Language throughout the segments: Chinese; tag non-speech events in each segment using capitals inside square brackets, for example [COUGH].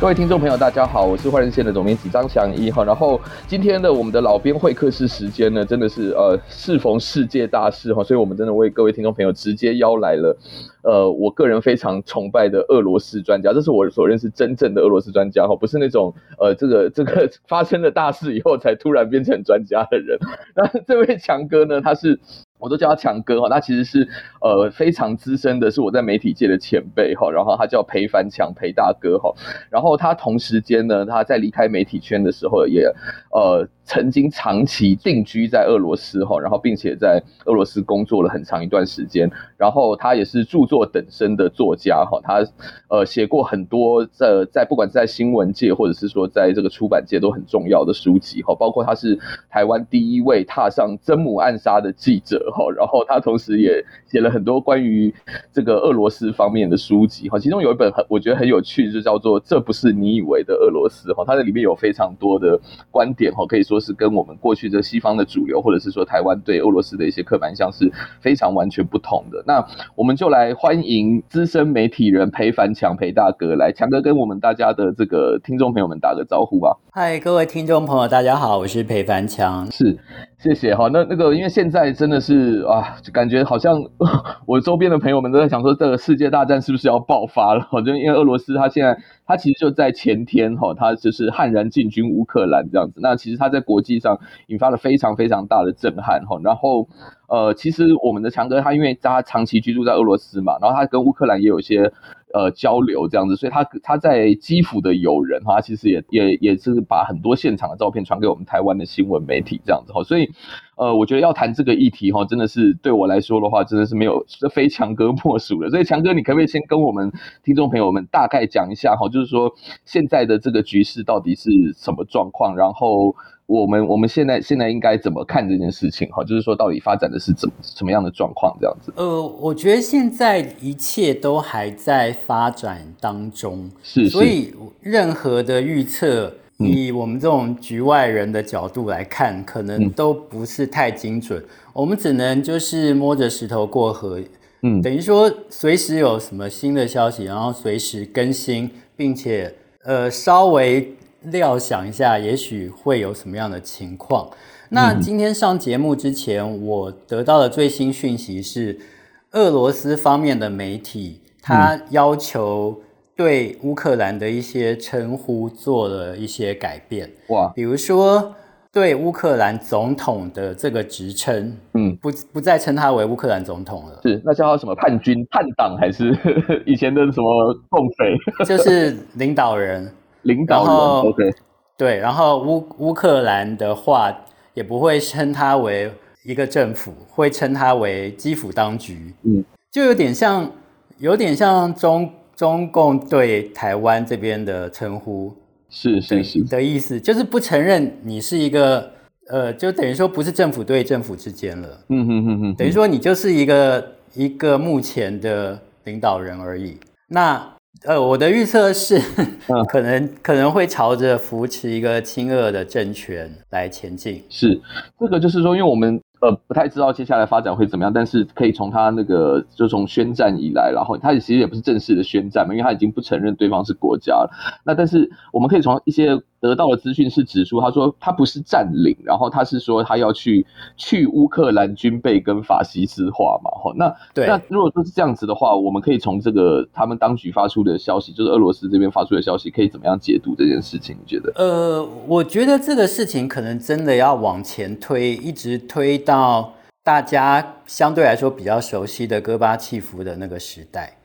各位听众朋友，大家好，我是换日线的总编辑张翔一哈。然后今天的我们的老编会客室时间呢，真的是呃适逢世界大事哈，所以我们真的为各位听众朋友直接邀来了呃我个人非常崇拜的俄罗斯专家，这是我所认识真正的俄罗斯专家哈，不是那种呃这个 [LAUGHS] 这个发生了大事以后才突然变成专家的人。那这位强哥呢，他是。我都叫他强哥哈，他其实是呃非常资深的，是我在媒体界的前辈哈。然后他叫裴凡强，裴大哥哈。然后他同时间呢，他在离开媒体圈的时候也呃。曾经长期定居在俄罗斯哈，然后并且在俄罗斯工作了很长一段时间，然后他也是著作等身的作家哈，他呃写过很多在在不管是在新闻界或者是说在这个出版界都很重要的书籍哈，包括他是台湾第一位踏上真母暗杀的记者哈，然后他同时也写了很多关于这个俄罗斯方面的书籍哈，其中有一本很我觉得很有趣，就叫做《这不是你以为的俄罗斯》哈，它的里面有非常多的观点哈，可以说。是跟我们过去这西方的主流，或者是说台湾对俄罗斯的一些刻板印象是非常完全不同的。那我们就来欢迎资深媒体人裴凡强裴大哥来，强哥跟我们大家的这个听众朋友们打个招呼吧。嗨，各位听众朋友，大家好，我是裴凡强。是，谢谢哈。那那个，因为现在真的是啊，就感觉好像 [LAUGHS] 我周边的朋友们都在想说，这个世界大战是不是要爆发了？就因为俄罗斯他现在。他其实就在前天哈，他就是悍然进军乌克兰这样子。那其实他在国际上引发了非常非常大的震撼哈。然后呃，其实我们的强哥他因为他长期居住在俄罗斯嘛，然后他跟乌克兰也有一些。呃，交流这样子，所以他他在基辅的友人哈，其实也也也是把很多现场的照片传给我们台湾的新闻媒体这样子哈，所以呃，我觉得要谈这个议题哈，真的是对我来说的话，真的是没有非强哥莫属的。所以强哥，你可不可以先跟我们听众朋友们大概讲一下哈，就是说现在的这个局势到底是什么状况，然后。我们我们现在现在应该怎么看这件事情哈？就是说，到底发展的是怎么什么样的状况这样子？呃，我觉得现在一切都还在发展当中，是，是，所以任何的预测，以我们这种局外人的角度来看，可能都不是太精准。嗯、我们只能就是摸着石头过河，嗯，等于说随时有什么新的消息，然后随时更新，并且呃稍微。料想一下，也许会有什么样的情况。那今天上节目之前，我得到的最新讯息是，俄罗斯方面的媒体他要求对乌克兰的一些称呼做了一些改变。哇，比如说对乌克兰总统的这个职称，嗯，不不再称他为乌克兰总统了，是那叫他什么叛军、叛党，还是 [LAUGHS] 以前的什么共匪？[LAUGHS] 就是领导人。领导人，OK，对，然后乌乌克兰的话也不会称它为一个政府，会称它为基辅当局，嗯，就有点像，有点像中中共对台湾这边的称呼，是是是。的意思，就是不承认你是一个，呃，就等于说不是政府对政府之间了，嗯哼哼哼，等于说你就是一个一个目前的领导人而已，那。呃，我的预测是，[LAUGHS] 可能可能会朝着扶持一个亲俄的政权来前进。是，这个就是说，因为我们呃不太知道接下来发展会怎么样，但是可以从他那个就从宣战以来，然后他其实也不是正式的宣战嘛，因为他已经不承认对方是国家了。那但是我们可以从一些。得到的资讯是指出，他说他不是占领，然后他是说他要去去乌克兰军备跟法西斯化嘛，哈，那对，那如果说是这样子的话，我们可以从这个他们当局发出的消息，就是俄罗斯这边发出的消息，可以怎么样解读这件事情？你觉得？呃，我觉得这个事情可能真的要往前推，一直推到大家相对来说比较熟悉的戈巴契夫的那个时代。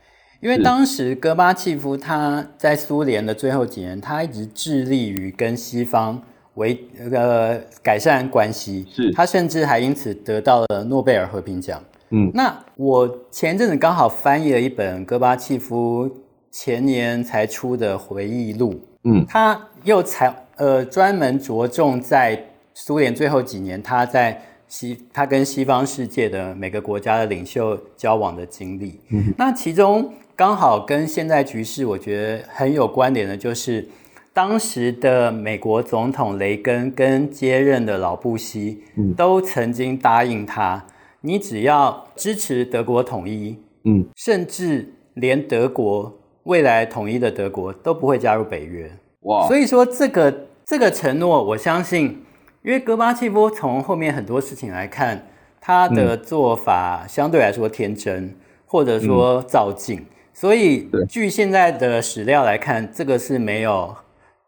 因为当时戈巴契夫他在苏联的最后几年，他一直致力于跟西方维呃改善关系，是。他甚至还因此得到了诺贝尔和平奖。嗯，那我前阵子刚好翻译了一本戈巴契夫前年才出的回忆录，嗯，他又才呃专门着重在苏联最后几年他在西他跟西方世界的每个国家的领袖交往的经历，嗯，那其中。刚好跟现在局势，我觉得很有关联的，就是当时的美国总统雷根跟接任的老布希，嗯，都曾经答应他，你只要支持德国统一，嗯，甚至连德国未来统一的德国都不会加入北约。哇，所以说这个这个承诺，我相信，因为戈巴契夫从后面很多事情来看，他的做法相对来说天真，或者说造进。所以，据现在的史料来看，这个是没有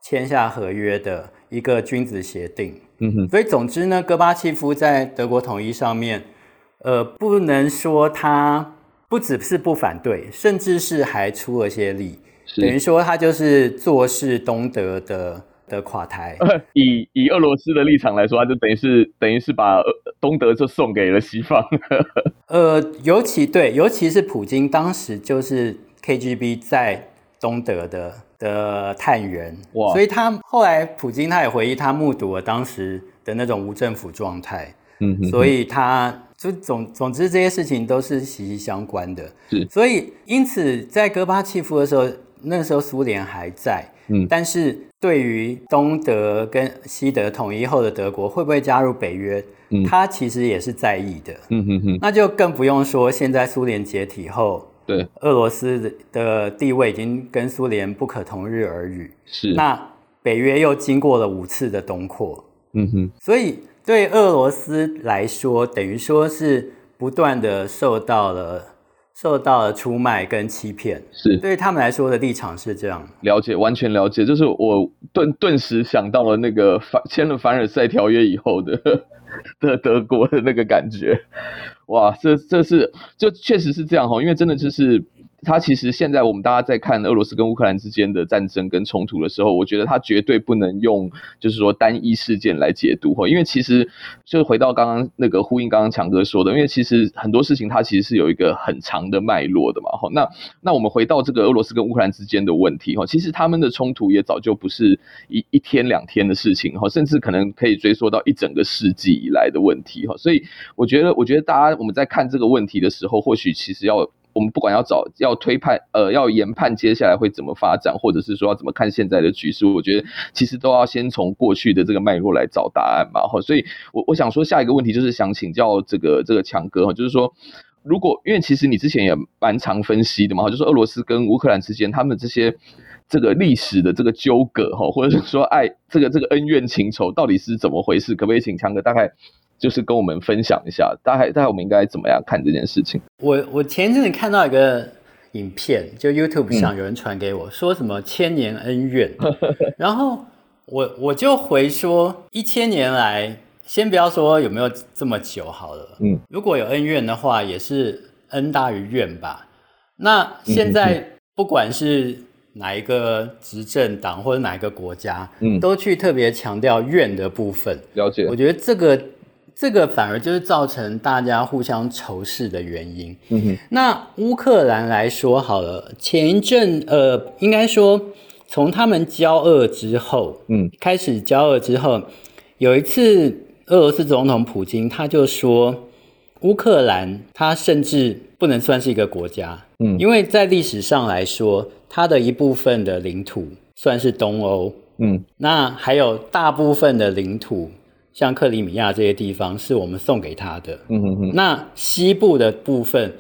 签下合约的一个君子协定。嗯哼。所以，总之呢，戈巴契夫在德国统一上面，呃，不能说他不只是不反对，甚至是还出了些力。等于说，他就是做事东德的的垮台。[LAUGHS] 以以俄罗斯的立场来说，他就等于是等于是把东德就送给了西方。[LAUGHS] 呃，尤其对，尤其是普京当时就是 KGB 在东德的的探员，哇！所以他后来普京他也回忆，他目睹了当时的那种无政府状态，嗯哼，所以他就总总之这些事情都是息息相关的，是。所以因此在戈巴契夫的时候，那时候苏联还在，嗯，但是对于东德跟西德统一后的德国会不会加入北约？嗯，他其实也是在意的。嗯哼哼，那就更不用说现在苏联解体后，对，俄罗斯的地位已经跟苏联不可同日而语。是，那北约又经过了五次的东扩。嗯哼，所以对俄罗斯来说，等于说是不断的受到了受到了出卖跟欺骗。是，对他们来说的立场是这样。了解，完全了解。就是我顿顿时想到了那个凡签了凡尔赛条约以后的。的德国的那个感觉，哇，这这是就确实是这样哈，因为真的就是。他其实现在我们大家在看俄罗斯跟乌克兰之间的战争跟冲突的时候，我觉得他绝对不能用就是说单一事件来解读哈，因为其实就回到刚刚那个呼应刚刚强哥说的，因为其实很多事情它其实是有一个很长的脉络的嘛哈。那那我们回到这个俄罗斯跟乌克兰之间的问题哈，其实他们的冲突也早就不是一一天两天的事情哈，甚至可能可以追溯到一整个世纪以来的问题哈。所以我觉得，我觉得大家我们在看这个问题的时候，或许其实要。我们不管要找要推判，呃，要研判接下来会怎么发展，或者是说要怎么看现在的局势，我觉得其实都要先从过去的这个脉络来找答案嘛。哈，所以我我想说下一个问题就是想请教这个这个强哥哈，就是说如果因为其实你之前也蛮常分析的嘛，就是俄罗斯跟乌克兰之间他们这些这个历史的这个纠葛哈，或者是说爱这个这个恩怨情仇到底是怎么回事？可不可以请强哥大概？就是跟我们分享一下，大概大概我们应该怎么样看这件事情？我我前阵子看到一个影片，就 YouTube 上有人传给我，嗯、说什么千年恩怨，[LAUGHS] 然后我我就回说，一千年来，先不要说有没有这么久好了，嗯，如果有恩怨的话，也是恩大于怨吧。那现在不管是哪一个执政党或者哪一个国家，嗯，都去特别强调怨的部分，了解？我觉得这个。这个反而就是造成大家互相仇视的原因。嗯哼。那乌克兰来说好了，前一阵呃，应该说从他们交恶之后，嗯，开始交恶之后，有一次俄罗斯总统普京他就说，乌克兰它甚至不能算是一个国家，嗯，因为在历史上来说，它的一部分的领土算是东欧，嗯，那还有大部分的领土。像克里米亚这些地方是我们送给他的，嗯哼哼。那西部的部分，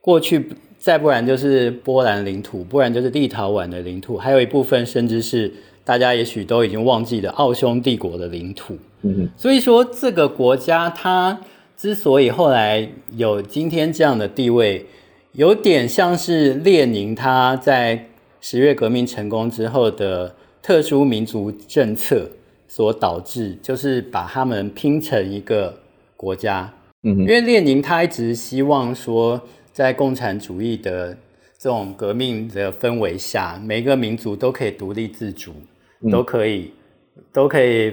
过去再不然就是波兰领土，不然就是立陶宛的领土，还有一部分甚至是大家也许都已经忘记的奥匈帝国的领土。嗯哼。所以说，这个国家它之所以后来有今天这样的地位，有点像是列宁他在十月革命成功之后的特殊民族政策。所导致就是把他们拼成一个国家，嗯，因为列宁他一直希望说，在共产主义的这种革命的氛围下，每个民族都可以独立自主，嗯、都可以都可以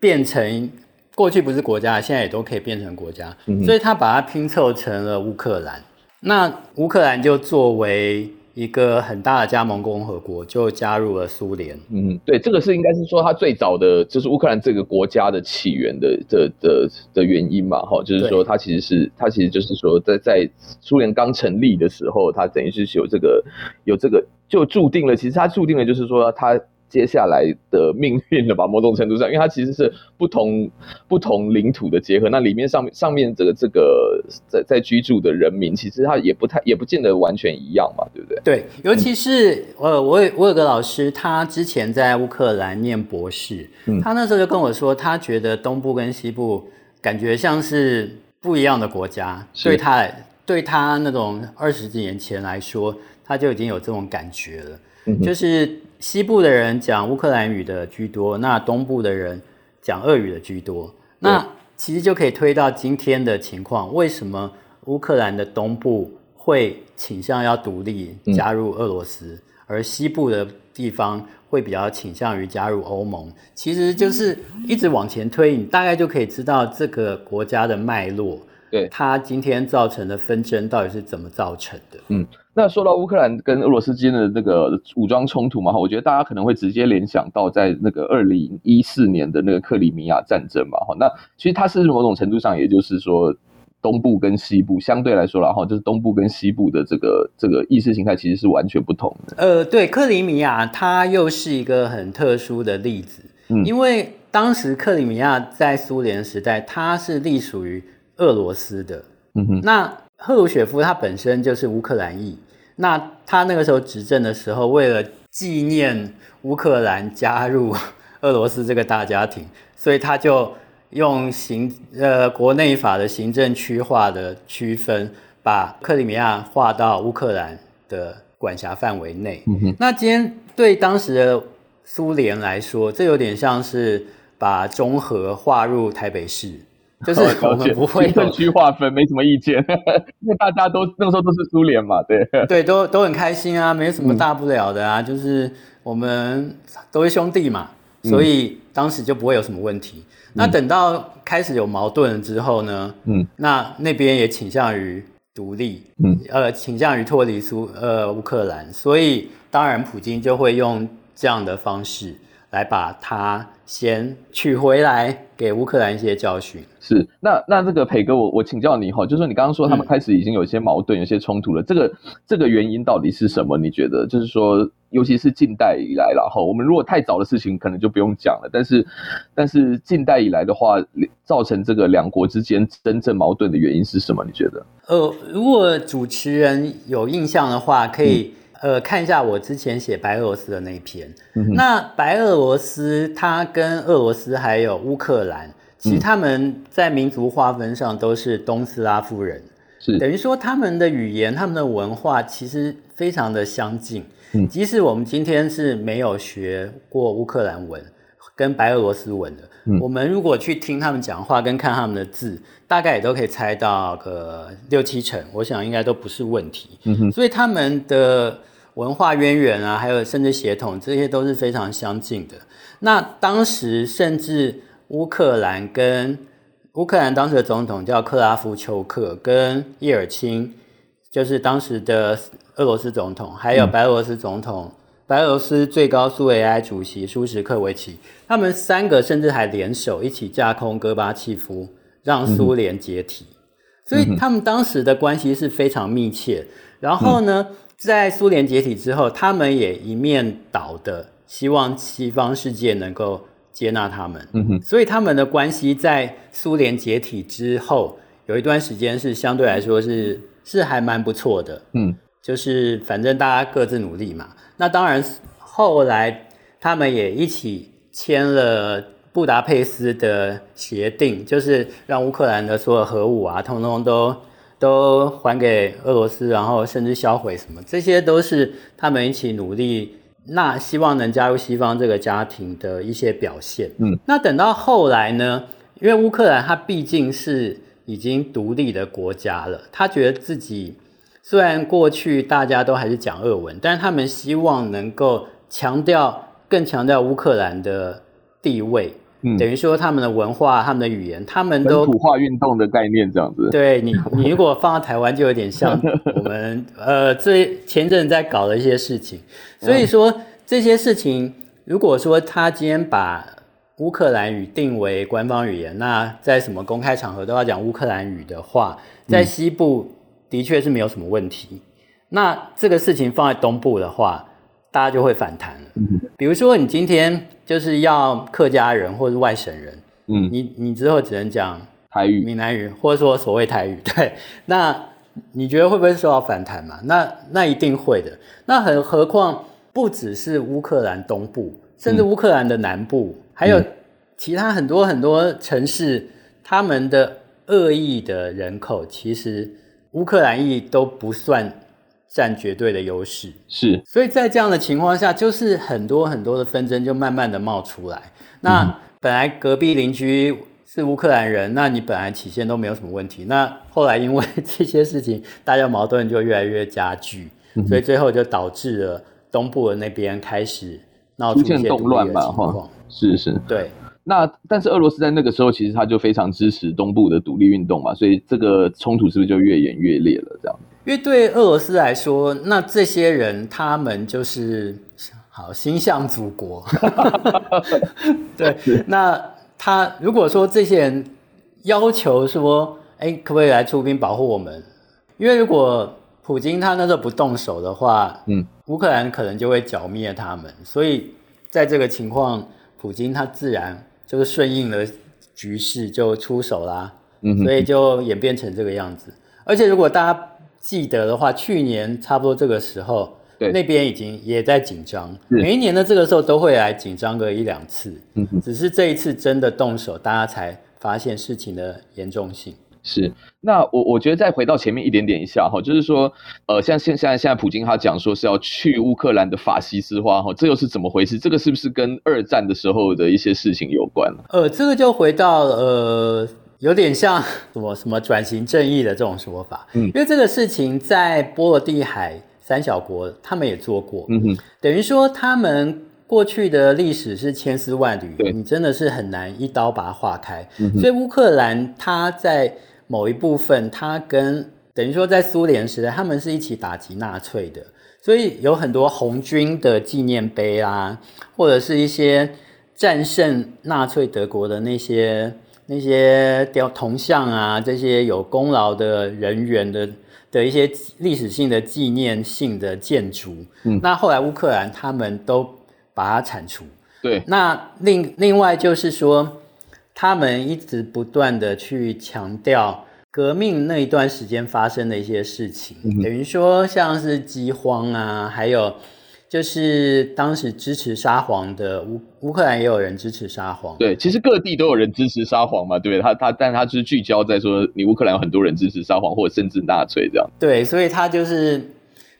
变成过去不是国家，现在也都可以变成国家，嗯、所以他把它拼凑成了乌克兰。那乌克兰就作为。一个很大的加盟共和国就加入了苏联。嗯，对，这个是应该是说它最早的就是乌克兰这个国家的起源的的的的原因嘛，哈，就是说它其实是它其实就是说在在苏联刚成立的时候，它等于是有这个有这个就注定了，其实它注定了就是说它接下来的命运了吧？[LAUGHS] 某种程度上，因为它其实是不同不同领土的结合，那里面上面上面这个这个在在居住的人民，其实他也不太也不见得完全一样嘛，对不对？对，尤其是呃，我有我有个老师，他之前在乌克兰念博士，嗯，他那时候就跟我说，他觉得东部跟西部感觉像是不一样的国家，对他对他那种二十几年前来说，他就已经有这种感觉了，嗯，就是。西部的人讲乌克兰语的居多，那东部的人讲俄语的居多。那其实就可以推到今天的情况：为什么乌克兰的东部会倾向要独立加入俄罗斯，嗯，而西部的地方会比较倾向于加入欧盟？其实就是一直往前推，你大概就可以知道这个国家的脉络。对，它今天造成的纷争到底是怎么造成的？嗯。那说到乌克兰跟俄罗斯之间的那个武装冲突嘛，哈，我觉得大家可能会直接联想到在那个二零一四年的那个克里米亚战争嘛，哈，那其实它是某种程度上，也就是说东部跟西部相对来说啦，哈，就是东部跟西部的这个这个意识形态其实是完全不同的。呃，对，克里米亚它又是一个很特殊的例子，嗯，因为当时克里米亚在苏联时代，它是隶属于俄罗斯的，嗯哼，那赫鲁雪夫他本身就是乌克兰裔。那他那个时候执政的时候，为了纪念乌克兰加入 [LAUGHS] 俄罗斯这个大家庭，所以他就用行呃国内法的行政区划的区分，把克里米亚划到乌克兰的管辖范围内。嗯。那今天对当时的苏联来说，这有点像是把中和划入台北市。就是我们不会分区划分，没什么意见，[LAUGHS] 因为大家都那个时候都是苏联嘛，对。对，都都很开心啊，没什么大不了的啊，嗯、就是我们都是兄弟嘛，所以当时就不会有什么问题。嗯、那等到开始有矛盾了之后呢，嗯，那那边也倾向于独立，嗯，呃，倾向于脱离苏呃乌克兰，所以当然普京就会用这样的方式来把它先取回来，给乌克兰一些教训。是，那那这个培哥，我我请教你哈，就是说你刚刚说他们开始已经有一些矛盾，嗯、有些冲突了，这个这个原因到底是什么？你觉得？就是说，尤其是近代以来了哈，我们如果太早的事情可能就不用讲了，但是但是近代以来的话，造成这个两国之间真正矛盾的原因是什么？你觉得？呃，如果主持人有印象的话，可以、嗯、呃看一下我之前写白俄罗斯的那一篇。嗯、那白俄罗斯它跟俄罗斯还有乌克兰。其实他们在民族划分上都是东斯拉夫人，是等于说他们的语言、他们的文化其实非常的相近。嗯，即使我们今天是没有学过乌克兰文跟白俄罗斯文的，嗯，我们如果去听他们讲话跟看他们的字，大概也都可以猜到个六七成，我想应该都不是问题。嗯哼，所以他们的文化渊源啊，还有甚至血统，这些都是非常相近的。那当时甚至。乌克兰跟乌克兰当时的总统叫克拉夫丘克，跟叶尔钦，就是当时的俄罗斯总统，还有白俄罗斯总统、嗯、白俄罗斯最高苏维埃主席舒什克维奇，他们三个甚至还联手一起架空戈巴契夫，让苏联解体。嗯、所以他们当时的关系是非常密切。然后呢，嗯、在苏联解体之后，他们也一面倒的希望西方世界能够。接纳他们，嗯哼，所以他们的关系在苏联解体之后有一段时间是相对来说是是还蛮不错的，嗯，就是反正大家各自努力嘛。那当然后来他们也一起签了布达佩斯的协定，就是让乌克兰的所有核武啊，通通都都还给俄罗斯，然后甚至销毁什么，这些都是他们一起努力。那希望能加入西方这个家庭的一些表现。嗯，那等到后来呢？因为乌克兰它毕竟是已经独立的国家了，他觉得自己虽然过去大家都还是讲俄文，但是他们希望能够强调更强调乌克兰的地位。嗯，等于说他们的文化、他们的语言，他们都土化运动的概念这样子。对你，你如果放到台湾，就有点像 [LAUGHS] 我们呃，最前阵在搞的一些事情。所以说这些事情，如果说他今天把乌克兰语定为官方语言，那在什么公开场合都要讲乌克兰语的话，在西部的确是没有什么问题。那这个事情放在东部的话，大家就会反弹了。嗯、比如说，你今天就是要客家人或者外省人，嗯，你你之后只能讲台语、闽南语，或者说所谓台语，[LAUGHS] 对，那你觉得会不会受到反弹嘛？那那一定会的。那很何况不只是乌克兰东部，甚至乌克兰的南部，嗯、还有其他很多很多城市，他们的恶意的人口，其实乌克兰裔都不算。占绝对的优势是，所以在这样的情况下，就是很多很多的纷争就慢慢的冒出来。那本来隔壁邻居是乌克兰人，那你本来起先都没有什么问题。那后来因为这些事情，大家矛盾就越来越加剧，所以最后就导致了东部的那边开始闹出一些动乱嘛。哈，是是，对。那但是俄罗斯在那个时候其实他就非常支持东部的独立运动嘛，所以这个冲突是不是就越演越烈了？这样。因为对俄罗斯来说，那这些人他们就是好心向祖国。[LAUGHS] 对，那他如果说这些人要求说，哎，可不可以来出兵保护我们？因为如果普京他那时候不动手的话，嗯，乌克兰可能就会剿灭他们。所以在这个情况，普京他自然就是顺应了局势就出手啦。嗯，所以就演变成这个样子。而且如果大家记得的话，去年差不多这个时候，对那边已经也在紧张。每一年的这个时候都会来紧张个一两次，嗯，只是这一次真的动手，大家才发现事情的严重性。是，那我我觉得再回到前面一点点一下哈，就是说，呃，像现现在现在普京他讲说是要去乌克兰的法西斯化哈，这又是怎么回事？这个是不是跟二战的时候的一些事情有关？呃，这个就回到呃。有点像什么什么转型正义的这种说法，嗯，因为这个事情在波罗的海三小国他们也做过，嗯哼，等于说他们过去的历史是千丝万缕，对，你真的是很难一刀把它划开，所以乌克兰它在某一部分，它跟等于说在苏联时代，他们是一起打击纳粹的，所以有很多红军的纪念碑啊，或者是一些战胜纳粹德国的那些。那些雕铜像啊，这些有功劳的人员的的一些历史性的纪念性的建筑，嗯，那后来乌克兰他们都把它铲除。对，那另另外就是说，他们一直不断的去强调革命那一段时间发生的一些事情，嗯，等于说像是饥荒啊，还有。就是当时支持沙皇的乌乌克兰也有人支持沙皇，对，其实各地都有人支持沙皇嘛，对，他他，但他就是聚焦在说，你乌克兰有很多人支持沙皇，或者甚至纳粹这样。对，所以他就是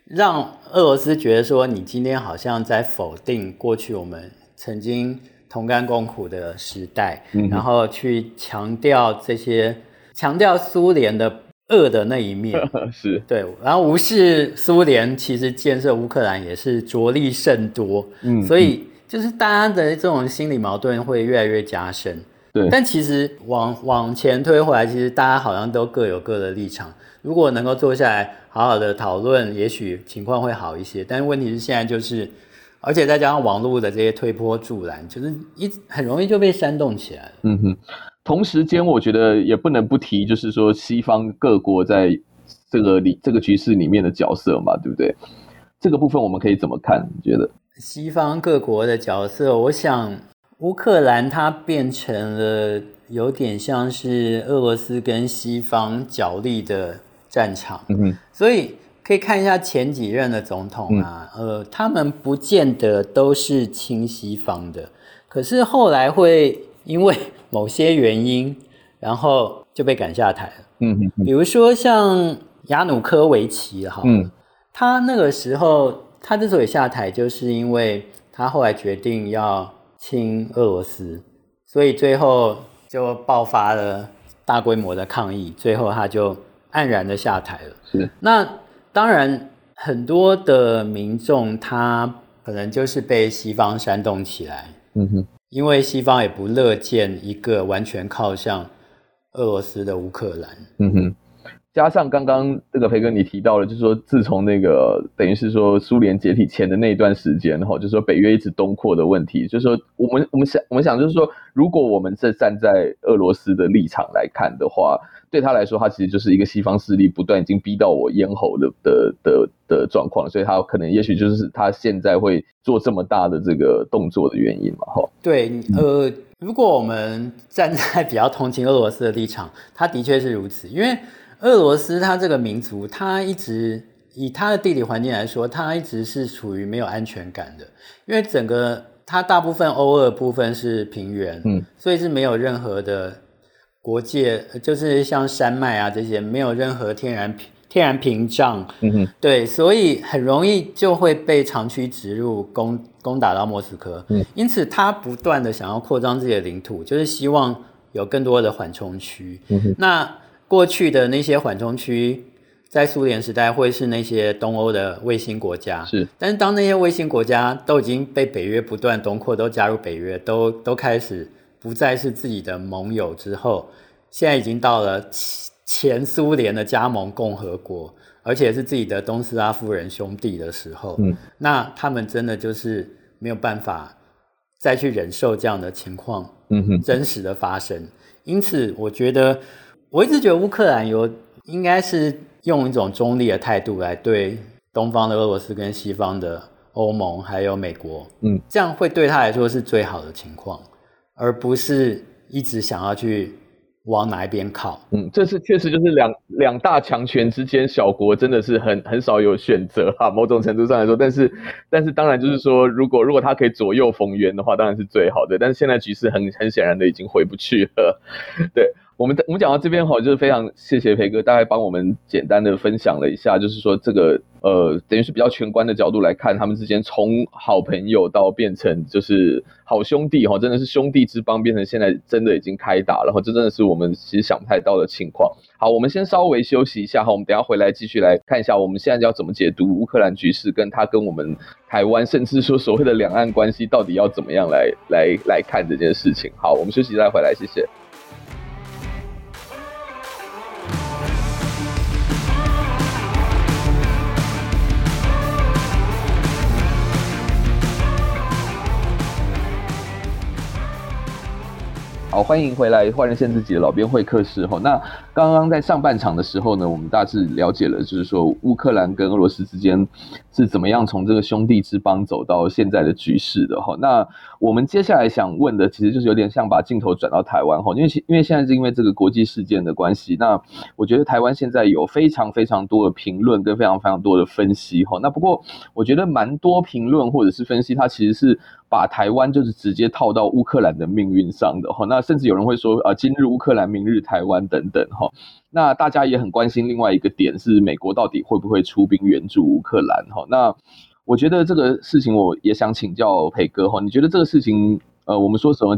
让俄罗斯觉得说，你今天好像在否定过去我们曾经同甘共苦的时代，嗯、然后去强调这些，强调苏联的。恶的那一面 [LAUGHS] 是对，然后无视苏联其实建设乌克兰也是着力甚多，嗯，所以就是大家的这种心理矛盾会越来越加深。对，但其实往往前推回来，其实大家好像都各有各的立场。如果能够坐下来好好的讨论，也许情况会好一些。但是问题是现在就是，而且再加上网络的这些推波助澜，就是一很容易就被煽动起来了。嗯哼。同时间，我觉得也不能不提，就是说西方各国在这个里这个局势里面的角色嘛，对不对？这个部分我们可以怎么看？你觉得西方各国的角色，我想乌克兰它变成了有点像是俄罗斯跟西方角力的战场。嗯哼，所以可以看一下前几任的总统啊，嗯、呃，他们不见得都是亲西方的，可是后来会因为某些原因，然后就被赶下台了。嗯嗯，比如说像亚努科维奇哈，嗯，他那个时候他之所以下台，就是因为他后来决定要亲俄罗斯，所以最后就爆发了大规模的抗议，最后他就黯然的下台了。是，那当然很多的民众他可能就是被西方煽动起来。嗯哼。因为西方也不乐见一个完全靠向俄罗斯的乌克兰。嗯哼，加上刚刚这个培哥你提到了，就是说自从那个等于是说苏联解体前的那一段时间哈，就是说北约一直东扩的问题，就是说我们我们想我们想就是说，如果我们是站在俄罗斯的立场来看的话，对他来说，他其实就是一个西方势力不断已经逼到我咽喉的的的的状况，所以他可能也许就是他现在会做这么大的这个动作的原因嘛哈。对，呃，如果我们站在比较同情俄罗斯的立场，他的确是如此，因为。俄罗斯他这个民族，他一直以它的地理环境来说，它一直是处于没有安全感的，因为整个它大部分欧俄部分是平原，嗯，所以是没有任何的国界，就是像山脉啊这些，没有任何天然天然屏障，嗯哼，对，所以很容易就会被长驱直入攻攻打到莫斯科，嗯，因此他不断的想要扩张自己的领土，就是希望有更多的缓冲区，嗯哼，那。过去的那些缓冲区，在苏联时代会是那些东欧的卫星国家，是。但是当那些卫星国家都已经被北约不断东扩，都加入北约，都都开始不再是自己的盟友之后，现在已经到了前苏联的加盟共和国，而且是自己的东斯拉夫人兄弟的时候，嗯，那他们真的就是没有办法再去忍受这样的情况，嗯哼，真实的发生。因此，我觉得。我一直觉得乌克兰有应该是用一种中立的态度来对东方的俄罗斯跟西方的欧盟还有美国，嗯，这样会对他来说是最好的情况，而不是一直想要去往哪一边靠。嗯，这是确实就是两两大强权之间，小国真的是很很少有选择哈。某种程度上来说，但是但是当然就是说，如果如果他可以左右逢源的话，当然是最好的。但是现在局势很很显然的已经回不去了，[LAUGHS] 对。我们我们讲到这边哈，就是非常谢谢培哥，大概帮我们简单的分享了一下，就是说这个呃，等于是比较全观的角度来看，他们之间从好朋友到变成就是好兄弟哈，真的是兄弟之邦，变成现在真的已经开打了，然后这真的是我们其实想不太到的情况。好，我们先稍微休息一下哈，我们等下回来继续来看一下，我们现在要怎么解读乌克兰局势，跟他跟我们台湾，甚至说所谓的两岸关系，到底要怎么样来来来看这件事情。好，我们休息再回来，谢谢。好，欢迎回来，坏人献自己的老编会客室哈。那刚刚在上半场的时候呢，我们大致了解了，就是说乌克兰跟俄罗斯之间是怎么样从这个兄弟之邦走到现在的局势的哈。那我们接下来想问的，其实就是有点像把镜头转到台湾哈，因为因为现在是因为这个国际事件的关系，那我觉得台湾现在有非常非常多的评论跟非常非常多的分析哈。那不过我觉得蛮多评论或者是分析，它其实是。[LAUGHS] 把台湾就是直接套到乌克兰的命运上的哈，那甚至有人会说啊，今日乌克兰，明日台湾等等哈。那大家也很关心另外一个点是，美国到底会不会出兵援助乌克兰哈？那我觉得这个事情我也想请教培哥哈，你觉得这个事情呃，我们说什么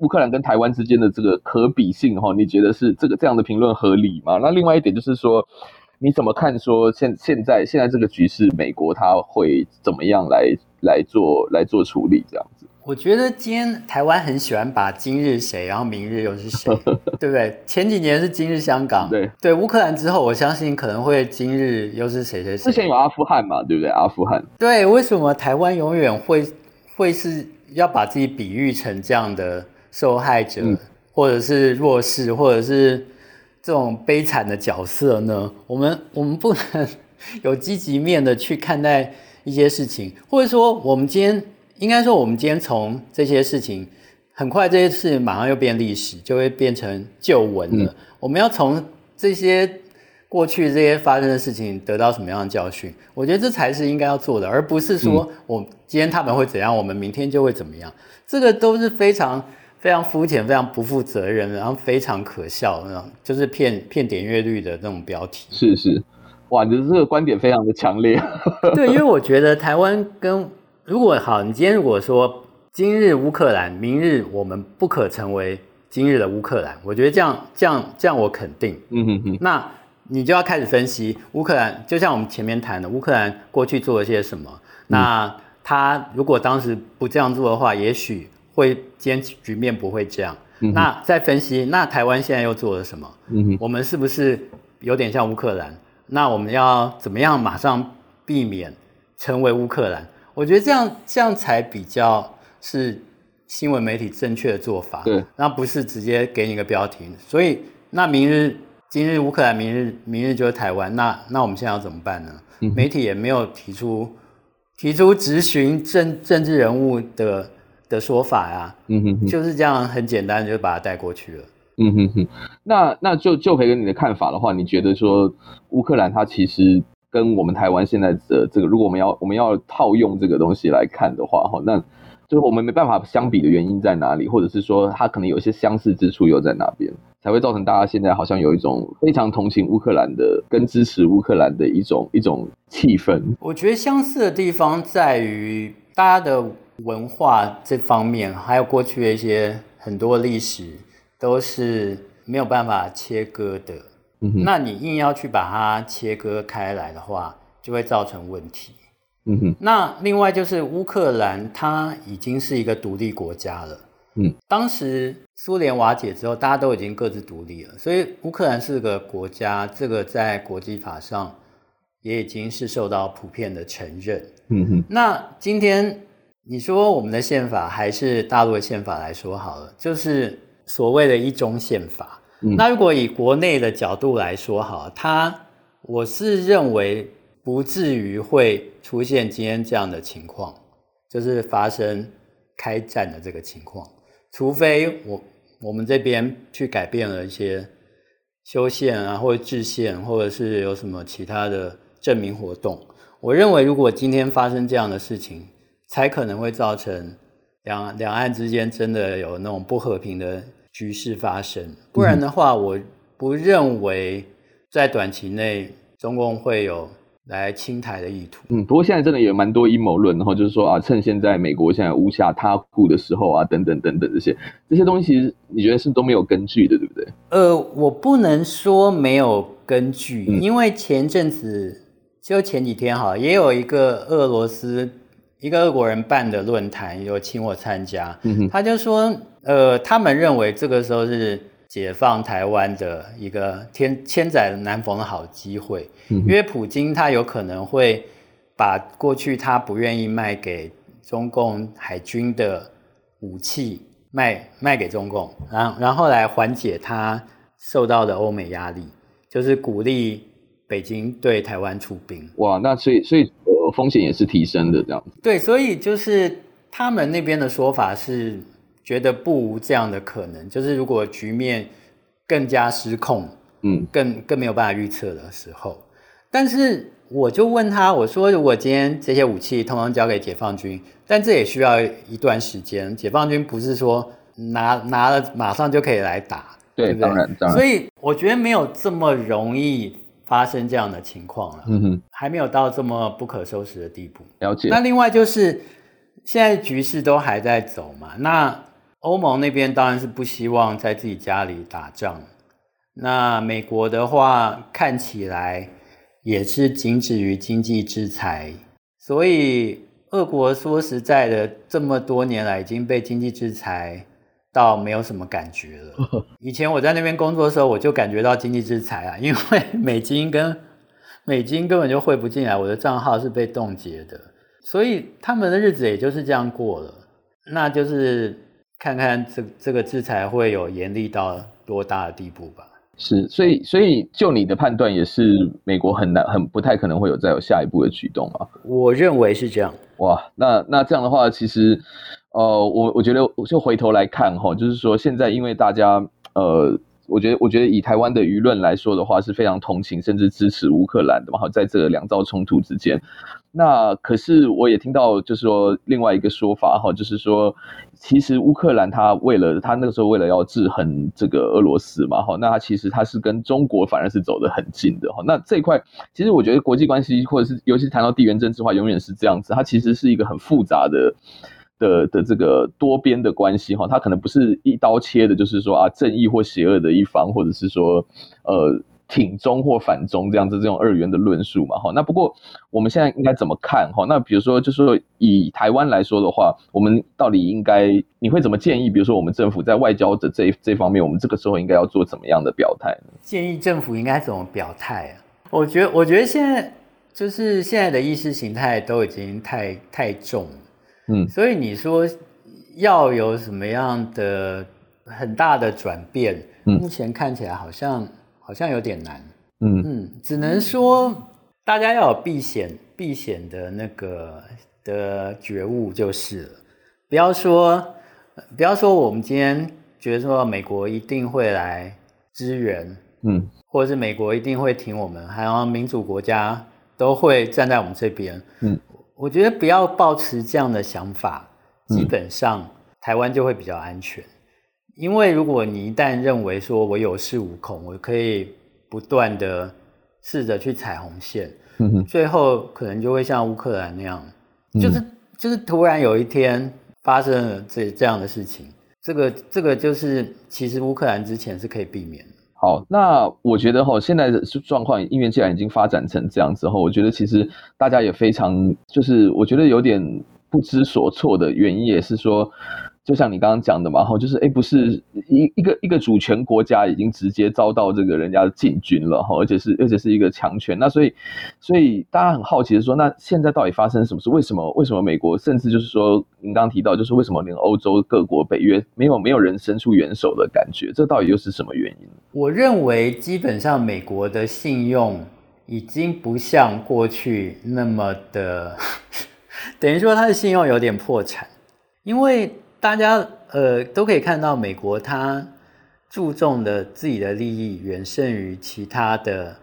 乌克兰跟台湾之间的这个可比性哈？你觉得是这个这样的评论合理吗？那另外一点就是说，你怎么看说现现在现在这个局势，美国他会怎么样来？来做来做处理这样子，我觉得今天台湾很喜欢把今日谁，然后明日又是谁，[LAUGHS] 对不对？前几年是今日香港，对对，乌克兰之后，我相信可能会今日又是谁谁谁。之前有阿富汗嘛，对不对？阿富汗，对，为什么台湾永远会会是要把自己比喻成这样的受害者，嗯、或者是弱势，或者是这种悲惨的角色呢？我们我们不能有积极面的去看待。一些事情，或者说，我们今天应该说，我们今天从这些事情，很快这些事情马上又变历史，就会变成旧闻了。嗯、我们要从这些过去这些发生的事情得到什么样的教训？我觉得这才是应该要做的，而不是说我今天他们会怎样，我们明天就会怎么样。这个都是非常非常肤浅、非常不负责任，然后非常可笑那种，就是骗骗点阅率的那种标题。是是。哇，你的这个观点非常的强烈。[LAUGHS] 对，因为我觉得台湾跟如果好，你今天如果说今日乌克兰，明日我们不可成为今日的乌克兰，我觉得这样这样这样我肯定。嗯哼哼。那你就要开始分析乌克兰，就像我们前面谈的，乌克兰过去做了些什么？那他如果当时不这样做的话，也许会今天局面不会这样。嗯。那再分析，那台湾现在又做了什么？嗯。我们是不是？有点像乌克兰，那我们要怎么样马上避免成为乌克兰？我觉得这样这样才比较是新闻媒体正确的做法。对，那不是直接给你一个标题。所以那明日今日乌克兰，明日明日就是台湾。那那我们现在要怎么办呢？嗯、媒体也没有提出提出质询政政治人物的的说法呀。嗯哼哼，就是这样很简单就把它带过去了。嗯哼哼，那那就就培哥你的看法的话，你觉得说乌克兰它其实跟我们台湾现在的这个，如果我们要我们要套用这个东西来看的话，哈，那就是我们没办法相比的原因在哪里，或者是说它可能有一些相似之处又在哪边，才会造成大家现在好像有一种非常同情乌克兰的跟支持乌克兰的一种一种气氛。我觉得相似的地方在于大家的文化这方面，还有过去的一些很多历史。都是没有办法切割的，嗯哼，那你硬要去把它切割开来的话，就会造成问题。嗯哼，那另外就是乌克兰，它已经是一个独立国家了。嗯，当时苏联瓦解之后，大家都已经各自独立了，所以乌克兰是个国家，这个在国际法上也已经是受到普遍的承认。嗯哼，那今天你说我们的宪法还是大陆的宪法来说好了，就是。所谓的一中宪法，嗯，那如果以国内的角度来说，哈，它我是认为不至于会出现今天这样的情况，就是发生开战的这个情况，除非我我们这边去改变了一些修宪啊，或者制宪，或者是有什么其他的证明活动。我认为，如果今天发生这样的事情，才可能会造成。两两岸之间真的有那种不和平的局势发生，不然的话，我不认为在短期内中共会有来清台的意图。嗯，不过现在真的也有蛮多阴谋论，然后就是说啊，趁现在美国现在无暇他顾的时候啊，等等等等这些这些东西，其实你觉得是都没有根据的，对不对？呃，我不能说没有根据，嗯，因为前阵子就前几天哈，也有一个俄罗斯。一个俄国人办的论坛有请我参加，他就说，呃，他们认为这个时候是解放台湾的一个千千载难逢的好机会，因为普京他有可能会把过去他不愿意卖给中共海军的武器卖卖给中共，然后来缓解他受到的欧美压力，就是鼓励北京对台湾出兵。哇，那所以所以呃。风险也是提升的，这样子。对，所以就是他们那边的说法是觉得不无这样的可能，就是如果局面更加失控，嗯，更更没有办法预测的时候。但是我就问他，我说如果今天这些武器通通交给解放军，但这也需要一段时间，解放军不是说拿拿了马上就可以来打，对，对不对？当然，当然。所以我觉得没有这么容易。发生这样的情况了，嗯哼，还没有到这么不可收拾的地步。了解。那另外就是现在局势都还在走嘛，那欧盟那边当然是不希望在自己家里打仗。那美国的话看起来也是仅止于经济制裁，所以俄国说实在的，这么多年来已经被经济制裁。倒没有什么感觉了。[LAUGHS] 以前我在那边工作的时候，我就感觉到经济制裁啊，因为 [LAUGHS] 美金跟美金根本就汇不进来，我的账号是被冻结的，所以他们的日子也就是这样过了。那就是看看这这个制裁会有严厉到多大的地步吧。是，所以所以就你的判断，也是美国很难很不太可能会有再有下一步的举动啊？我认为是这样。哇，那那这样的话，其实。呃，我我觉得我就回头来看哈，就是说现在因为大家呃，我觉得我觉得以台湾的舆论来说的话，是非常同情甚至支持乌克兰的嘛，哈，在这个两造冲突之间，那可是我也听到就是说另外一个说法哈，就是说其实乌克兰他为了他那个时候为了要制衡这个俄罗斯嘛，哈，那他其实他是跟中国反而是走得很近的哈，那这一块其实我觉得国际关系或者是尤其谈到地缘政治的话，永远是这样子，它其实是一个很复杂的。的的这个多边的关系哈，它可能不是一刀切的，就是说啊正义或邪恶的一方，或者是说呃挺中或反中这样子这种二元的论述嘛，哈。那不过我们现在应该怎么看哈？那比如说，就是说以台湾来说的话，我们到底应该你会怎么建议？比如说我们政府在外交的这这方面，我们这个时候应该要做怎么样的表态呢？建议政府应该怎么表态啊？我觉得，我觉得现在就是现在的意识形态都已经太太重，嗯，所以你说要有什么样的很大的转变，嗯，目前看起来好像。好像有点难，嗯。嗯，只能说大家要有避险避险的那个的觉悟就是了，不要说不要说我们今天觉得说美国一定会来支援，嗯，或者是美国一定会挺我们，还有民主国家都会站在我们这边，嗯，我觉得不要抱持这样的想法，基本上台湾就会比较安全。因为如果你一旦认为说我有恃无恐，我可以不断的试着去踩红线，最后可能就会像乌克兰那样，就是、嗯、就是突然有一天发生了这这样的事情，这个这个就是其实乌克兰之前是可以避免的。好，那我觉得哈，现在的状况，因为既然已经发展成这样之后，我觉得其实大家也非常，就是我觉得有点不知所措的原因，也是说。就像你刚刚讲的嘛，哈，就是哎，不是一一个一个主权国家已经直接遭到这个人家的进军了，哈，而且是而且是一个强权，那所以所以大家很好奇的说，那现在到底发生什么事？为什么为什么美国甚至就是说，您刚刚提到，就是为什么连欧洲各国北约没有没有人伸出援手的感觉？这到底又是什么原因？我认为基本上美国的信用已经不像过去那么的，[LAUGHS] 等于说它的信用有点破产，因为。大家呃都可以看到，美国它注重的自己的利益远胜于其他的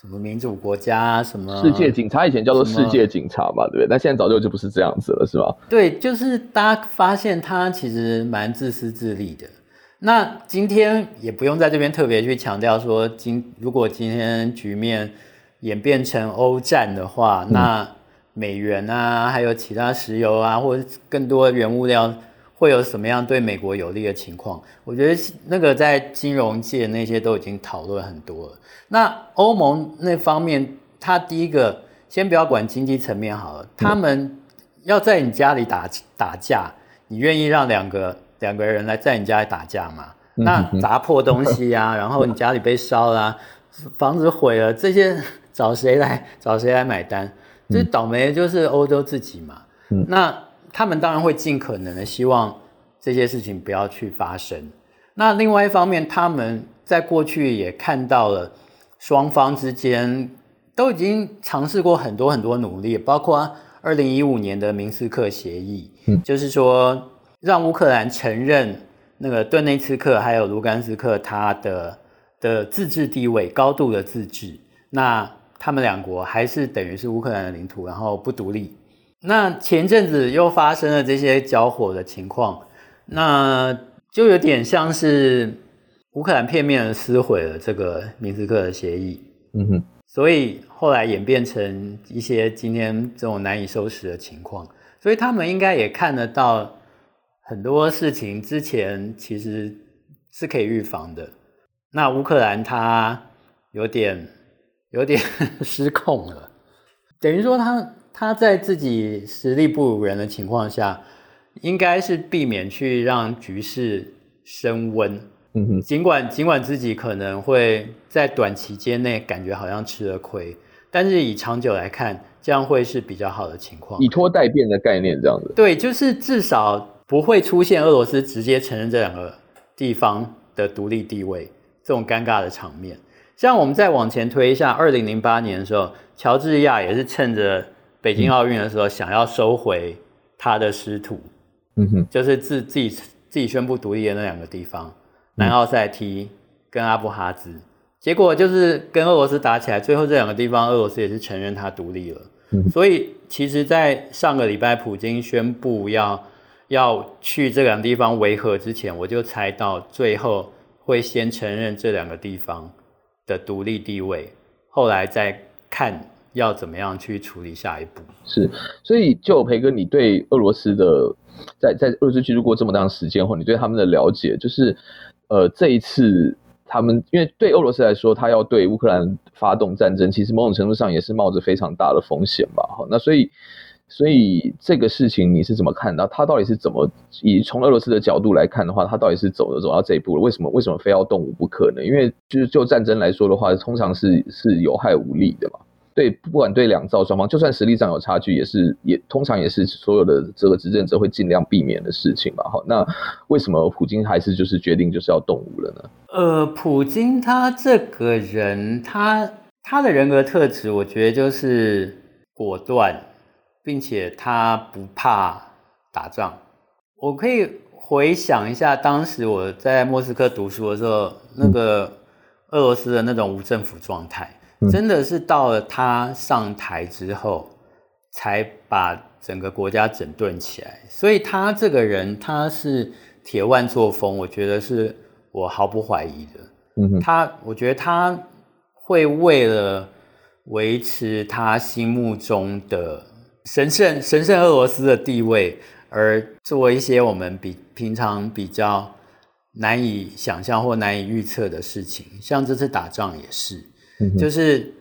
什么民主国家，什么世界警察以前叫做世界警察嘛，对不对？但现在早就就不是这样子了，是吧？对，就是大家发现它其实蛮自私自利的。那今天也不用在这边特别去强调说，今如果今天局面演变成欧战的话，那美元啊，还有其他石油啊，或者更多原物料。会有什么样对美国有利的情况？我觉得那个在金融界那些都已经讨论很多了。那欧盟那方面，他第一个先不要管经济层面好了，他们要在你家里打打架，你愿意让两个两个人来在你家里打架吗？那砸破东西啊，然后你家里被烧了啊，房子毁了，这些找谁来找谁来买单？最倒霉的就是欧洲自己嘛。那。他们当然会尽可能的希望这些事情不要去发生。那另外一方面，他们在过去也看到了双方之间都已经尝试过很多很多努力，包括二零一五年的明斯克协议，嗯，就是说让乌克兰承认那个顿内茨克还有卢甘斯克它的的自治地位，高度的自治。那他们两国还是等于是乌克兰的领土，然后不独立。那前阵子又发生了这些交火的情况，那就有点像是乌克兰片面的撕毁了这个明斯克的协议，嗯哼，所以后来演变成一些今天这种难以收拾的情况，所以他们应该也看得到很多事情之前其实是可以预防的。那乌克兰它有点有点 [LAUGHS] 失控了，等于说他。他在自己实力不如人的情况下，应该是避免去让局势升温。嗯哼，尽管尽管自己可能会在短期间内感觉好像吃了亏，但是以长久来看，这样会是比较好的情况。以拖待变的概念，这样子。对，就是至少不会出现俄罗斯直接承认这两个地方的独立地位这种尴尬的场面。像我们再往前推一下，二零零八年的时候，乔治亚也是趁着。北京奥运的时候，想要收回他的失土，嗯哼，就是自自己自己宣布独立的那两个地方，南奥塞梯跟阿布哈兹，结果就是跟俄罗斯打起来，最后这两个地方俄罗斯也是承认他独立了。所以其实，在上个礼拜普京宣布要要去这两个地方维和之前，我就猜到最后会先承认这两个地方的独立地位，后来再看。要怎么样去处理下一步？是，所以就培哥，你对俄罗斯的在在俄罗斯居住过这么长时间后，你对他们的了解，就是呃，这一次他们因为对俄罗斯来说，他要对乌克兰发动战争，其实某种程度上也是冒着非常大的风险吧。好，那所以。所以这个事情你是怎么看到？他到底是怎么以从俄罗斯的角度来看的话，他到底是走着走到这一步了？为什么为什么非要动武不可呢？因为就是就战争来说的话，通常是是有害无利的嘛。对，不管对两造双方，就算实力上有差距，也是也通常也是所有的这个执政者会尽量避免的事情吧。好，那为什么普京还是就是决定就是要动武了呢？呃，普京他这个人，他他的人格特质，我觉得就是果断。并且他不怕打仗。我可以回想一下，当时我在莫斯科读书的时候，那个俄罗斯的那种无政府状态，真的是到了他上台之后，才把整个国家整顿起来。所以他这个人，他是铁腕作风，我觉得是我毫不怀疑的。嗯，他，我觉得他会为了维持他心目中的。神圣神圣俄罗斯的地位，而做一些我们比平常比较难以想象或难以预测的事情，像这次打仗也是，就是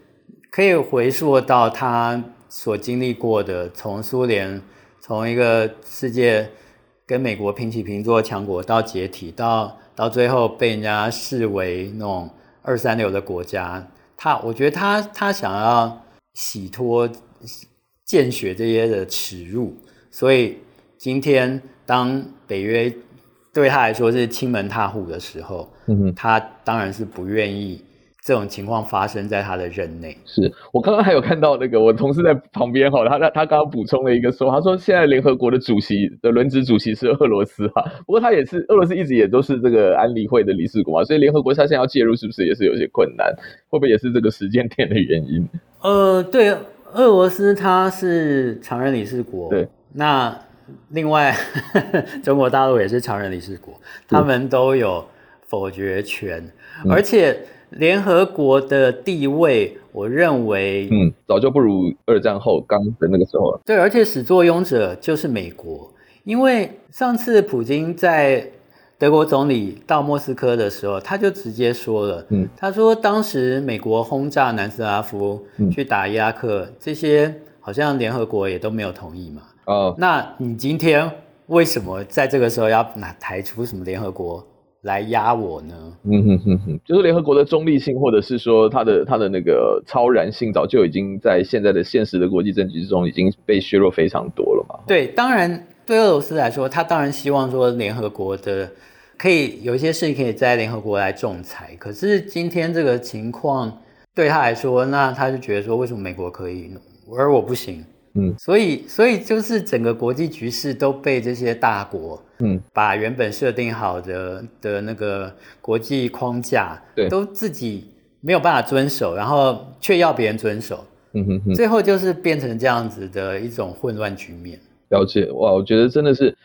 可以回溯到他所经历过的，从苏联从一个世界跟美国平起平坐的强国到解体，到到最后被人家视为那种二三流的国家，他我觉得他他想要洗脱。见血这些的耻辱，所以今天当北约对他来说是亲门踏户的时候，嗯哼，他当然是不愿意这种情况发生在他的任内。是我刚刚还有看到那个我同事在旁边哈，他他他刚刚补充了一个说，他说现在联合国的主席的轮值主席是俄罗斯哈，不过他也是俄罗斯一直也都是这个安理会的理事国嘛，所以联合国他现在要介入是不是也是有些困难？会不会也是这个时间点的原因？呃，对。俄罗斯它是常任理事国，对。那另外 [LAUGHS] 中国大陆也是常任理事国，他们都有否决权，嗯、而且联合国的地位，我认为，嗯，早就不如二战后刚的那个时候了。对，而且始作俑者就是美国，因为上次普京在。德国总理到莫斯科的时候，他就直接说了，嗯，他说当时美国轰炸南斯拉夫，去打伊拉克，这些好像联合国也都没有同意嘛。哦，那你今天为什么在这个时候要拿抬出什么联合国来压我呢？嗯哼哼哼，就是联合国的中立性，或者是说它的它的那个超然性，早就已经在现在的现实的国际政局之中已经被削弱非常多了嘛。对，当然对俄罗斯来说，他当然希望说联合国的。可以有一些事情可以在联合国来仲裁，可是今天这个情况对他来说，那他就觉得说，为什么美国可以，而我不行？嗯，所以所以就是整个国际局势都被这些大国，嗯，把原本设定好的的那个国际框架，对，都自己没有办法遵守，然后却要别人遵守，嗯哼哼，最后就是变成这样子的一种混乱局面。了解，哇，我觉得真的是。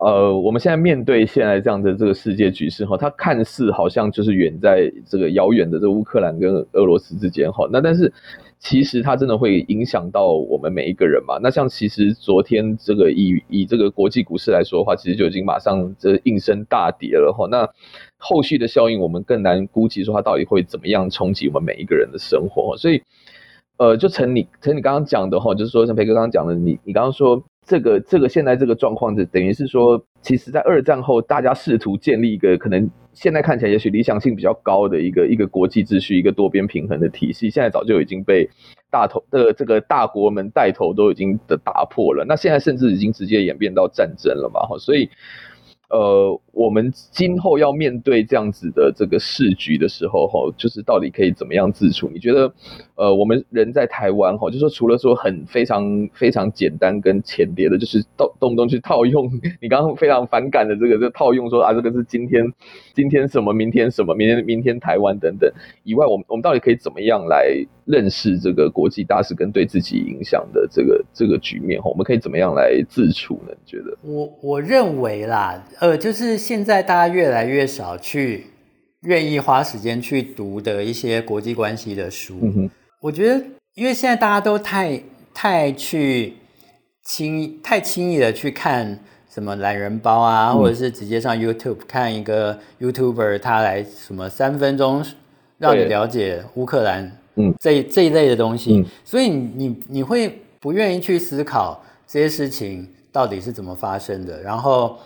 呃，我们现在面对现在这样的这个世界局势哈，它看似好像就是远在这个遥远的这个乌克兰跟俄罗斯之间哈，那但是其实它真的会影响到我们每一个人嘛？那像其实昨天这个以以这个国际股市来说的话，其实就已经马上这应声大跌了哈。那后续的效应我们更难估计，说它到底会怎么样冲击我们每一个人的生活。所以，呃，就成你成你刚刚讲的哈，就是说像培哥刚刚讲的，你你刚刚说。这个这个现在这个状况，就等于是说，其实，在二战后，大家试图建立一个可能现在看起来也许理想性比较高的一个一个国际秩序，一个多边平衡的体系，现在早就已经被大头的这个大国们带头都已经的打破了。那现在甚至已经直接演变到战争了嘛？哈，所以。呃，我们今后要面对这样子的这个市局的时候，哈，就是到底可以怎么样自处？你觉得，呃，我们人在台湾，哈，就是说除了说很非常非常简单跟浅碟的，就是动动不动去套用你刚刚非常反感的这个，这、套用说啊，这个是今天今天什么，明天什么，明天明天台湾等等以外，我们我们到底可以怎么样来认识这个国际大事跟对自己影响的这个这个局面？哈，我们可以怎么样来自处呢？你觉得？我我认为啦。呃，就是现在大家越来越少去愿意花时间去读的一些国际关系的书。嗯，我觉得，因为现在大家都太太去轻太轻易的去看什什么懒人包啊，或者是直接上 YouTube 看一个 YouTuber 他来什么三分钟让你了解乌克兰，嗯，这这一类的东西，所以你你会不愿意去思考这些事情到底是怎么发生的，然后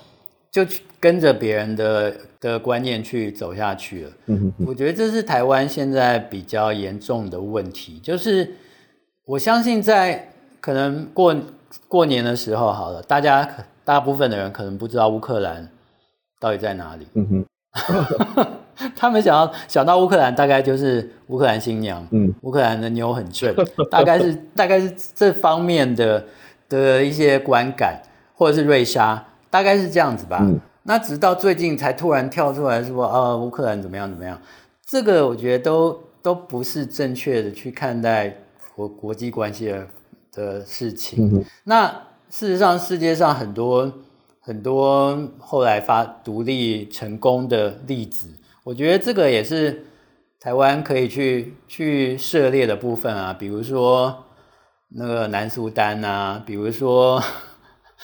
就去跟着别人的的观念去走下去了。嗯，我觉得这是台湾现在比较严重的问题，就是我相信在可能过过年的时候，好了，大家大部分的人可能不知道乌克兰到底在哪里。嗯哼，[LAUGHS] 他们想要想到乌克兰，大概就是乌克兰新娘。嗯，乌克兰的妞很正，[LAUGHS] 大概是大概是这方面的的一些观感，或者是瑞莎，大概是这样子吧。嗯，那直到最近才突然跳出来说，啊，乌克兰怎么样怎么样？这个我觉得都都不是正确的去看待国国际关系的。的事情，嗯、那事实上，世界上很多很多后来发独立成功的例子，我觉得这个也是台湾可以去去涉猎的部分啊，比如说那个南苏丹啊，比如说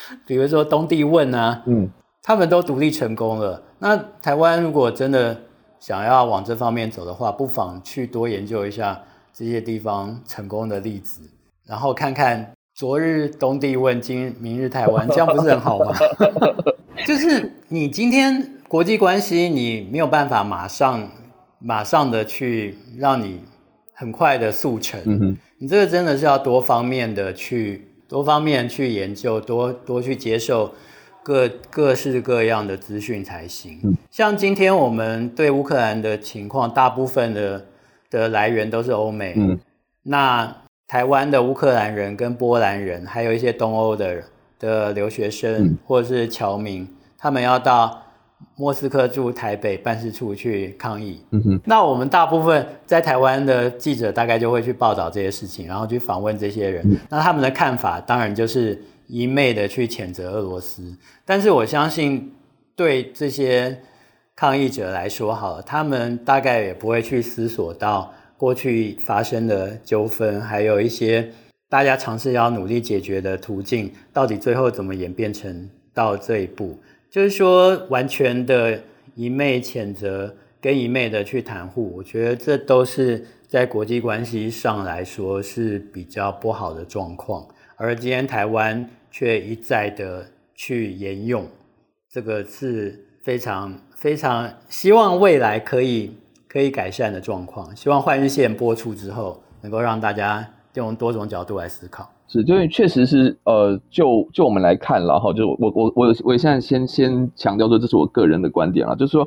[LAUGHS] 比如说东帝汶啊，嗯，他们都独立成功了。那台湾如果真的想要往这方面走的话，不妨去多研究一下这些地方成功的例子。然后看看昨日东帝汶，今明日台湾，这样不是很好吗？[LAUGHS] 就是你今天国际关系，你没有办法马上马上的去让你很快的速成，嗯、哼你这个真的是要多方面的去多方面去研究，多多去接受各各式各样的资讯才行。嗯、像今天我们对乌克兰的情况，大部分的的来源都是欧美，嗯、那。台湾的乌克兰人跟波兰人，还有一些东欧的的留学生或者是侨民，他们要到莫斯科驻台北办事处去抗议。嗯哼，那我们大部分在台湾的记者大概就会去报道这些事情，然后去访问这些人。那他们的看法当然就是一昧的去谴责俄罗斯。但是我相信，对这些抗议者来说，好了，他们大概也不会去思索到。过去发生的纠纷，还有一些大家尝试要努力解决的途径，到底最后怎么演变成到这一步？就是说，完全的一昧谴责跟一昧的去袒护，我觉得这都是在国际关系上来说是比较不好的状况。而今天台湾却一再的去沿用，这个是非常非常希望未来可以。可以改善的状况，希望《换日线》播出之后，能够让大家用多种角度来思考。是，因为确实是，呃，就就我们来看了哈，就我我我我现在先先强调说，这是我个人的观点啊，就是说。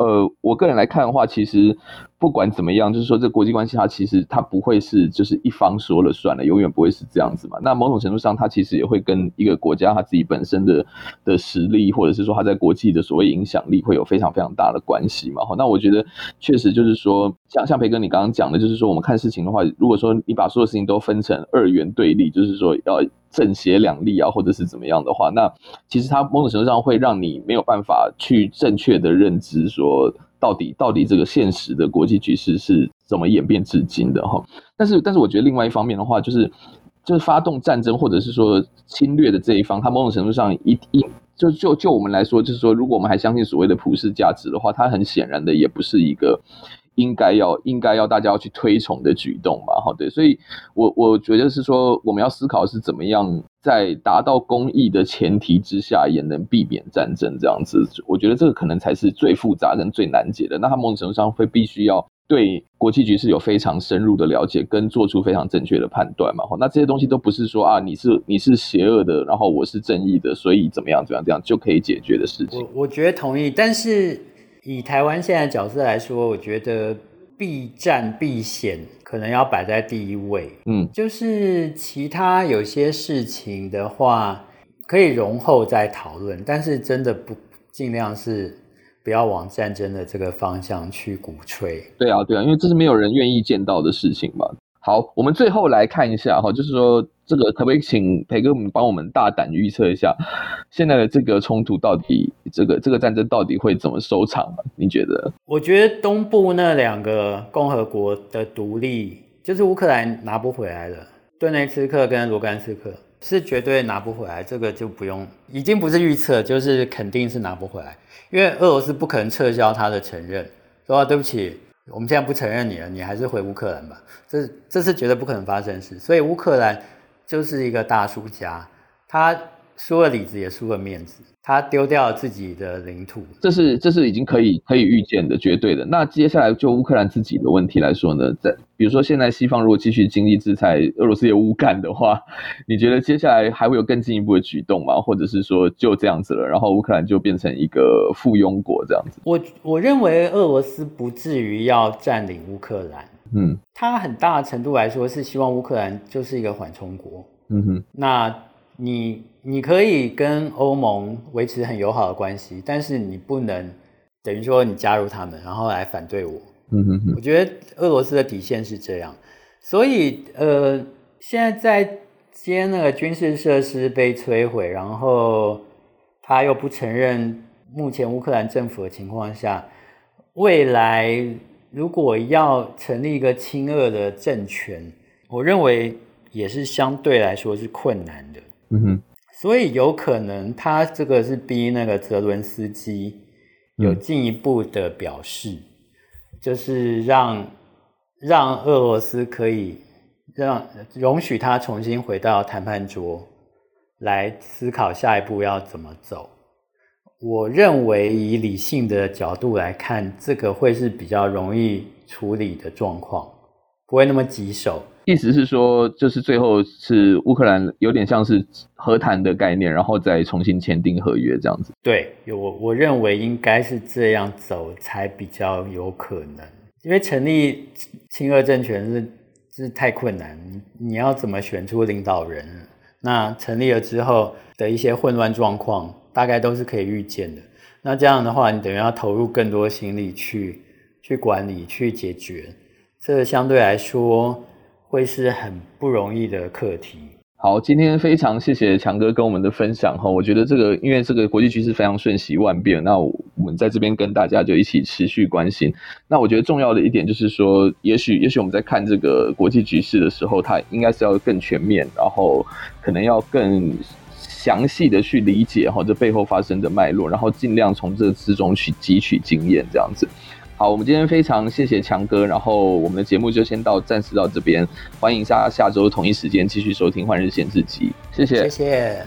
呃，我个人来看的话，其实不管怎么样，就是说这国际关系它其实它不会是就是一方说了算了，永远不会是这样子嘛。那某种程度上，它其实也会跟一个国家它自己本身的的实力，或者是说它在国际的所谓影响力，会有非常非常大的关系嘛。那我觉得确实就是说，像像培哥你刚刚讲的，就是说我们看事情的话，如果说你把所有事情都分成二元对立，就是说要。正邪两立啊，或者是怎么样的话，那其实它某种程度上会让你没有办法去正确的认知说，到底到底这个现实的国际局势是怎么演变至今的哈。但是，但是我觉得另外一方面的话，就是就是发动战争或者是说侵略的这一方，它某种程度上一一就就就我们来说，就是说，如果我们还相信所谓的普世价值的话，它很显然的也不是一个。应该要应该要大家要去推崇的举动嘛，好，对，所以我我觉得是说，我们要思考是怎么样在达到公益的前提之下，也能避免战争这样子。我觉得这个可能才是最复杂跟最难解的。那他某种程度上会必须要对国际局势有非常深入的了解，跟做出非常正确的判断嘛。好，那这些东西都不是说啊，你是你是邪恶的，然后我是正义的，所以怎么样怎么样这样就可以解决的事情。我我觉得同意，但是。以台湾现在角色来说，我觉得避战避险可能要摆在第一位。嗯，就是其他有些事情的话，可以容后再讨论，但是真的不尽量是不要往战争的这个方向去鼓吹。对啊，对啊，因为这是没有人愿意见到的事情嘛。好，我们最后来看一下哈，就是说这个可不可以请培哥们帮我们大胆预测一下，现在的这个冲突到底，这个这个战争到底会怎么收场？你觉得？我觉得东部那两个共和国的独立，就是乌克兰拿不回来了，顿内茨克跟卢甘斯克，是绝对拿不回来，这个就不用，已经不是预测，就是肯定是拿不回来，因为俄罗斯不可能撤销他的承认，说、对不起，我们现在不承认你了，你还是回乌克兰吧，这这是绝对不可能发生的事，所以乌克兰就是一个大输家，他输了里子也输了面子。他丢掉了自己的领土，这是这是已经可以可以预见的，绝对的。那接下来就乌克兰自己的问题来说呢，在比如说现在西方如果继续经济制裁俄罗斯也无感的话，你觉得接下来还会有更进一步的举动吗？或者是说就这样子了，然后乌克兰就变成一个附庸国这样子？我我认为俄罗斯不至于要占领乌克兰，嗯，他很大程度来说是希望乌克兰就是一个缓冲国，嗯哼，那。你你可以跟欧盟维持很友好的关系，但是你不能等于说你加入他们，然后来反对我。嗯哼哼。我觉得俄罗斯的底线是这样，所以呃，现在在接那个军事设施被摧毁，然后他又不承认目前乌克兰政府的情况下，未来如果要成立一个亲俄的政权，我认为也是相对来说是困难的。嗯哼，所以有可能他这个是逼那个泽伦斯基有进一步的表示，嗯、就是让让俄罗斯可以让容许他重新回到谈判桌来思考下一步要怎么走。我认为以理性的角度来看，这个会是比较容易处理的状况，不会那么棘手。意思是说，就是最后是乌克兰有点像是和谈的概念，然后再重新签订合约这样子。对，有我我认为应该是这样走才比较有可能，因为成立亲俄政权是是太困难，你你要怎么选出领导人？那成立了之后的一些混乱状况，大概都是可以预见的。那这样的话，你等于要投入更多心力去去管理、去解决，这相对来说。会是很不容易的课题。好，今天非常谢谢强哥跟我们的分享哈。我觉得这个，因为这个国际局势非常瞬息万变，那我们在这边跟大家就一起持续关心。那我觉得重要的一点就是说，也许也许我们在看这个国际局势的时候，它应该是要更全面，然后可能要更详细的去理解哈这背后发生的脉络，然后尽量从这之中去汲取经验，这样子。好我们今天非常谢谢强哥然后我们的节目就先到暂时到这边欢迎大家下周同一时间继续收听换日线日期谢谢。谢谢。